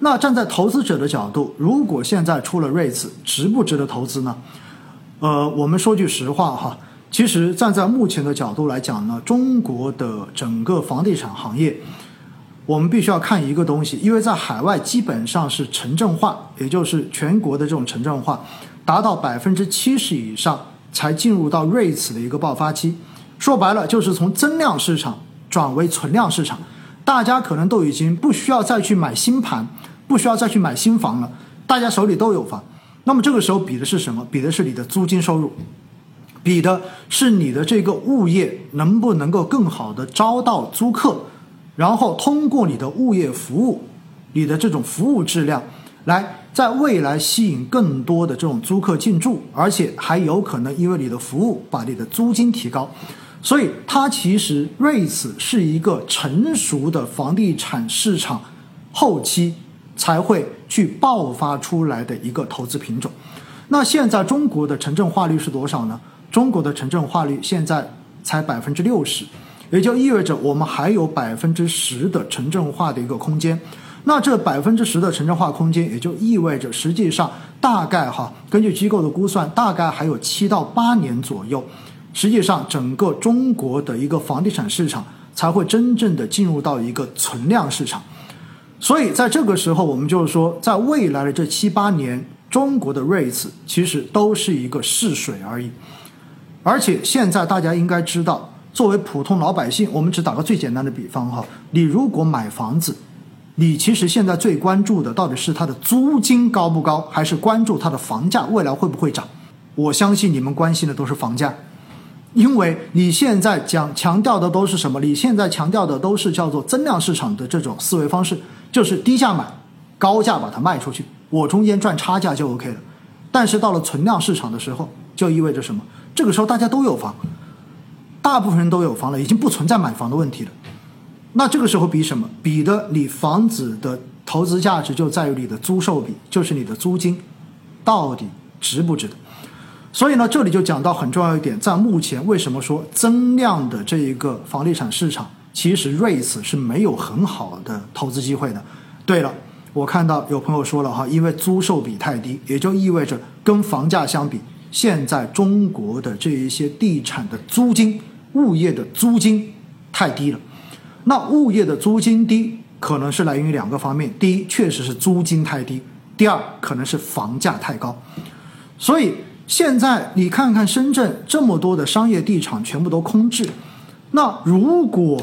那站在投资者的角度，如果现在出了 REITs，值不值得投资呢？呃，我们说句实话哈，其实站在目前的角度来讲呢，中国的整个房地产行业，我们必须要看一个东西，因为在海外基本上是城镇化，也就是全国的这种城镇化达到百分之七十以上，才进入到 REITs 的一个爆发期。说白了，就是从增量市场转为存量市场，大家可能都已经不需要再去买新盘，不需要再去买新房了，大家手里都有房。那么这个时候比的是什么？比的是你的租金收入，比的是你的这个物业能不能够更好的招到租客，然后通过你的物业服务，你的这种服务质量，来在未来吸引更多的这种租客进驻，而且还有可能因为你的服务把你的租金提高。所以，它其实 REITs 是一个成熟的房地产市场后期才会去爆发出来的一个投资品种。那现在中国的城镇化率是多少呢？中国的城镇化率现在才百分之六十，也就意味着我们还有百分之十的城镇化的一个空间。那这百分之十的城镇化空间，也就意味着实际上大概哈，根据机构的估算，大概还有七到八年左右。实际上，整个中国的一个房地产市场才会真正的进入到一个存量市场，所以在这个时候，我们就是说，在未来的这七八年，中国的 REITs 其实都是一个试水而已。而且现在大家应该知道，作为普通老百姓，我们只打个最简单的比方哈，你如果买房子，你其实现在最关注的到底是它的租金高不高，还是关注它的房价未来会不会涨？我相信你们关心的都是房价。因为你现在讲强调的都是什么？你现在强调的都是叫做增量市场的这种思维方式，就是低价买，高价把它卖出去，我中间赚差价就 OK 了。但是到了存量市场的时候，就意味着什么？这个时候大家都有房，大部分人都有房了，已经不存在买房的问题了。那这个时候比什么？比的你房子的投资价值就在于你的租售比，就是你的租金到底值不值得？所以呢，这里就讲到很重要一点，在目前为什么说增量的这一个房地产市场，其实 REITs 是没有很好的投资机会的。对了，我看到有朋友说了哈，因为租售比太低，也就意味着跟房价相比，现在中国的这一些地产的租金、物业的租金太低了。那物业的租金低，可能是来源于两个方面：第一，确实是租金太低；第二，可能是房价太高。所以。现在你看看深圳这么多的商业地产全部都空置，那如果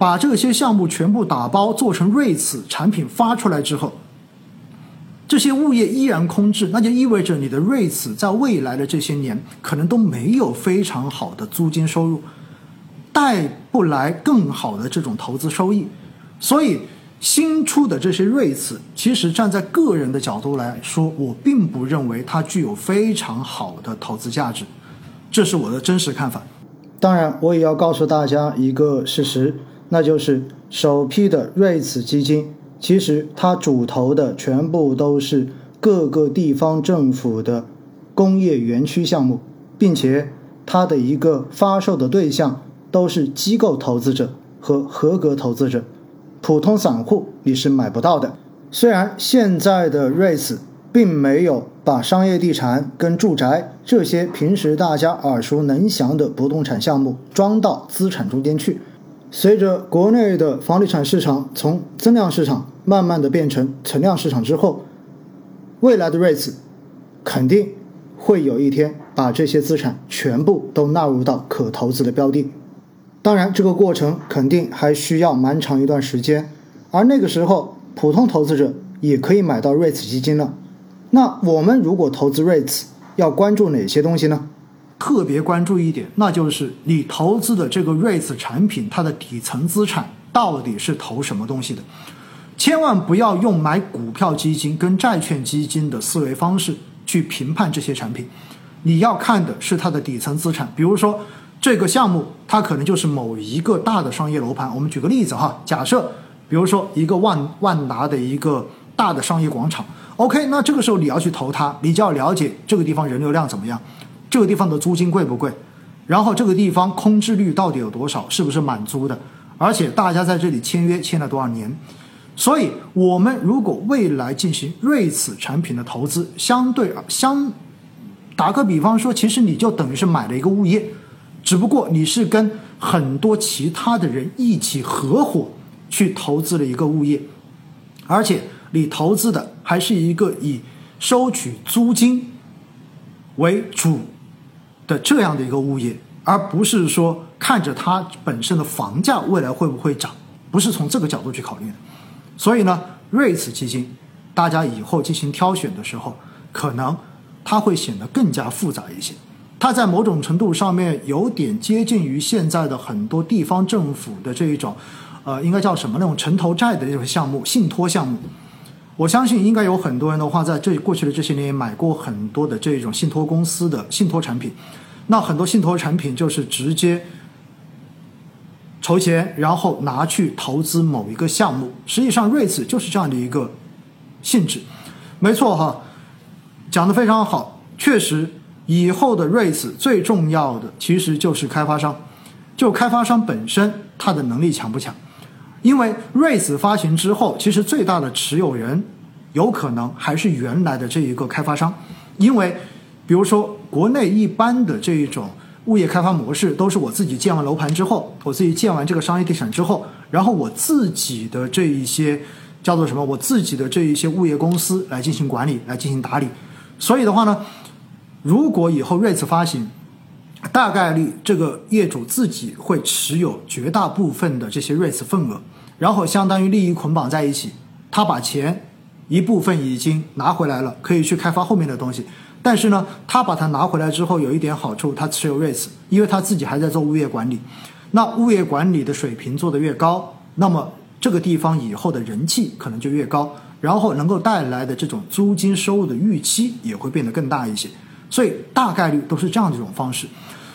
把这些项目全部打包做成 REITs 产品发出来之后，这些物业依然空置，那就意味着你的 REITs 在未来的这些年可能都没有非常好的租金收入，带不来更好的这种投资收益，所以。新出的这些瑞次，其实站在个人的角度来说，我并不认为它具有非常好的投资价值，这是我的真实看法。当然，我也要告诉大家一个事实，那就是首批的瑞慈基金，其实它主投的全部都是各个地方政府的工业园区项目，并且它的一个发售的对象都是机构投资者和合格投资者。普通散户你是买不到的。虽然现在的 REITs 并没有把商业地产跟住宅这些平时大家耳熟能详的不动产项目装到资产中间去，随着国内的房地产市场从增量市场慢慢的变成存量市场之后，未来的 REITs 肯定会有一天把这些资产全部都纳入到可投资的标的。当然，这个过程肯定还需要蛮长一段时间，而那个时候，普通投资者也可以买到 REITs 基金了。那我们如果投资 REITs，要关注哪些东西呢？特别关注一点，那就是你投资的这个 REITs 产品，它的底层资产到底是投什么东西的？千万不要用买股票基金跟债券基金的思维方式去评判这些产品，你要看的是它的底层资产，比如说。这个项目它可能就是某一个大的商业楼盘。我们举个例子哈，假设比如说一个万万达的一个大的商业广场，OK，那这个时候你要去投它，你就要了解这个地方人流量怎么样，这个地方的租金贵不贵，然后这个地方空置率到底有多少，是不是满租的，而且大家在这里签约签了多少年。所以，我们如果未来进行瑞慈产品的投资，相对相打个比方说，其实你就等于是买了一个物业，只不过你是跟很多其他的人一起合伙去投资了一个物业，而且你投资的还是一个以收取租金为主的这样的一个物业，而不是说看着它本身的房价未来会不会涨，不是从这个角度去考虑的。所以呢，瑞慈基金，大家以后进行挑选的时候，可能它会显得更加复杂一些。它在某种程度上面有点接近于现在的很多地方政府的这一种，呃，应该叫什么那种城投债的这种项目、信托项目。我相信应该有很多人的话，在这过去的这些年也买过很多的这种信托公司的信托产品。那很多信托产品就是直接。筹钱，然后拿去投资某一个项目。实际上，瑞慈就是这样的一个性质。没错哈，讲的非常好。确实，以后的瑞慈最重要的其实就是开发商，就开发商本身他的能力强不强？因为瑞慈发行之后，其实最大的持有人有可能还是原来的这一个开发商。因为，比如说国内一般的这一种。物业开发模式都是我自己建完楼盘之后，我自己建完这个商业地产之后，然后我自己的这一些叫做什么？我自己的这一些物业公司来进行管理，来进行打理。所以的话呢，如果以后瑞慈发行，大概率这个业主自己会持有绝大部分的这些瑞慈份额，然后相当于利益捆绑在一起，他把钱一部分已经拿回来了，可以去开发后面的东西。但是呢，他把它拿回来之后，有一点好处，他持有 REITs，因为他自己还在做物业管理。那物业管理的水平做得越高，那么这个地方以后的人气可能就越高，然后能够带来的这种租金收入的预期也会变得更大一些。所以大概率都是这样的一种方式。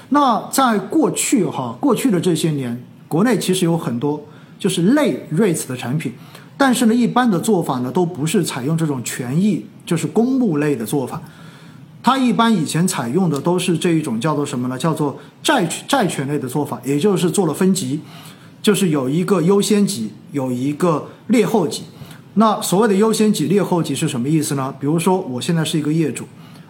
那在过去哈，过去的这些年，国内其实有很多就是类 REITs 的产品，但是呢，一般的做法呢，都不是采用这种权益，就是公募类的做法。它一般以前采用的都是这一种叫做什么呢？叫做债债权类的做法，也就是做了分级，就是有一个优先级，有一个劣后级。那所谓的优先级、劣后级是什么意思呢？比如说我现在是一个业主，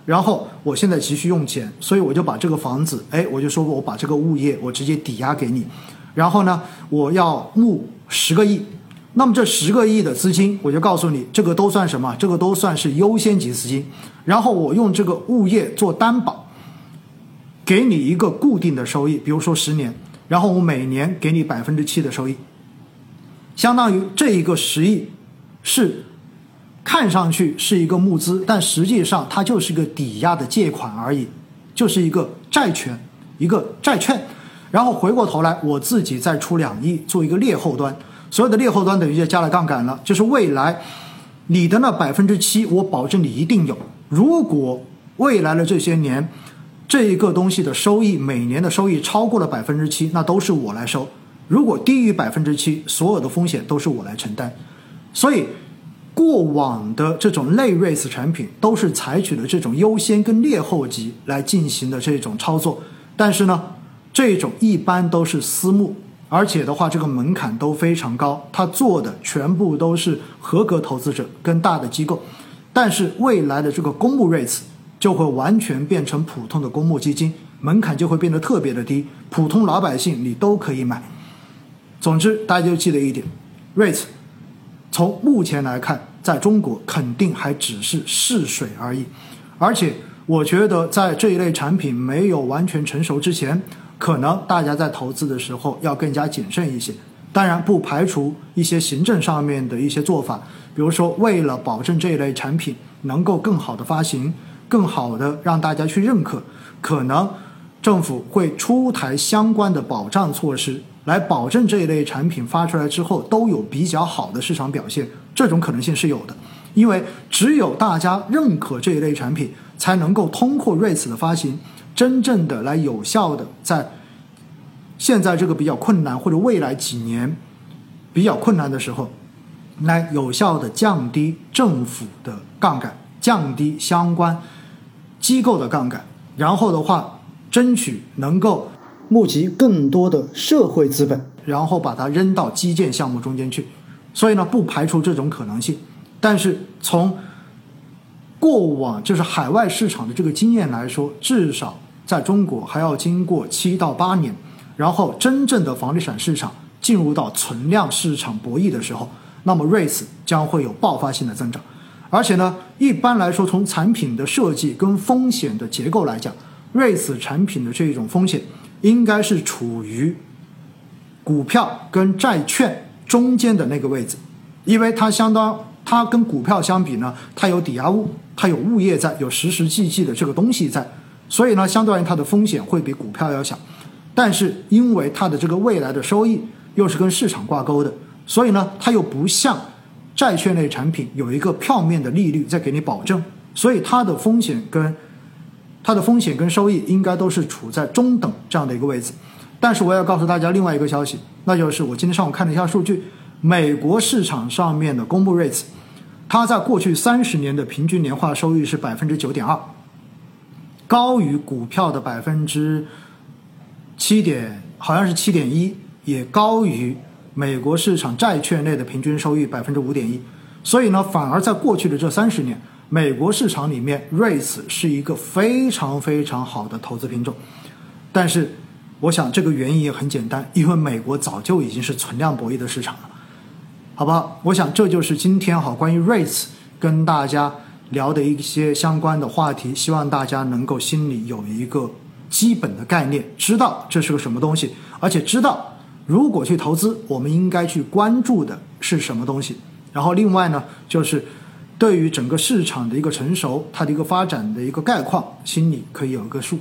然后我现在急需用钱，所以我就把这个房子，哎，我就说过我把这个物业我直接抵押给你，然后呢，我要募十个亿。那么这十个亿的资金，我就告诉你，这个都算什么？这个都算是优先级资金。然后我用这个物业做担保，给你一个固定的收益，比如说十年，然后我每年给你百分之七的收益，相当于这一个十亿是看上去是一个募资，但实际上它就是个抵押的借款而已，就是一个债权，一个债券。然后回过头来，我自己再出两亿做一个劣后端。所有的劣后端等于就加了杠杆了，就是未来你的那百分之七，我保证你一定有。如果未来的这些年这一个东西的收益每年的收益超过了百分之七，那都是我来收；如果低于百分之七，所有的风险都是我来承担。所以过往的这种类 REITs 产品都是采取的这种优先跟劣后级来进行的这种操作，但是呢，这种一般都是私募。而且的话，这个门槛都非常高，他做的全部都是合格投资者跟大的机构，但是未来的这个公募 REITs 就会完全变成普通的公募基金，门槛就会变得特别的低，普通老百姓你都可以买。总之，大家就记得一点，REITs 从目前来看，在中国肯定还只是试水而已，而且我觉得在这一类产品没有完全成熟之前。可能大家在投资的时候要更加谨慎一些，当然不排除一些行政上面的一些做法，比如说为了保证这一类产品能够更好的发行，更好的让大家去认可，可能政府会出台相关的保障措施，来保证这一类产品发出来之后都有比较好的市场表现，这种可能性是有的，因为只有大家认可这一类产品，才能够通过瑞慈的发行。真正的来有效的在现在这个比较困难或者未来几年比较困难的时候，来有效的降低政府的杠杆，降低相关机构的杠杆，然后的话争取能够募集更多的社会资本，然后把它扔到基建项目中间去。所以呢，不排除这种可能性。但是从过往就是海外市场的这个经验来说，至少在中国还要经过七到八年，然后真正的房地产市场进入到存量市场博弈的时候，那么 REITs 将会有爆发性的增长。而且呢，一般来说，从产品的设计跟风险的结构来讲，REITs 产品的这种风险应该是处于股票跟债券中间的那个位置，因为它相当，它跟股票相比呢，它有抵押物，它有物业在，有实实际际的这个东西在，所以呢，相对于它的风险会比股票要小。但是因为它的这个未来的收益又是跟市场挂钩的，所以呢，它又不像。债券类产品有一个票面的利率在给你保证，所以它的风险跟它的风险跟收益应该都是处在中等这样的一个位置。但是我要告诉大家另外一个消息，那就是我今天上午看了一下数据，美国市场上面的公布 rates，它在过去三十年的平均年化收益是百分之九点二，高于股票的百分之七点，好像是七点一，也高于。美国市场债券类的平均收益百分之五点一，所以呢，反而在过去的这三十年，美国市场里面，REITs 是一个非常非常好的投资品种。但是，我想这个原因也很简单，因为美国早就已经是存量博弈的市场了，好吧？我想这就是今天哈关于 REITs 跟大家聊的一些相关的话题，希望大家能够心里有一个基本的概念，知道这是个什么东西，而且知道。如果去投资，我们应该去关注的是什么东西？然后另外呢，就是对于整个市场的一个成熟，它的一个发展的一个概况，心里可以有一个数。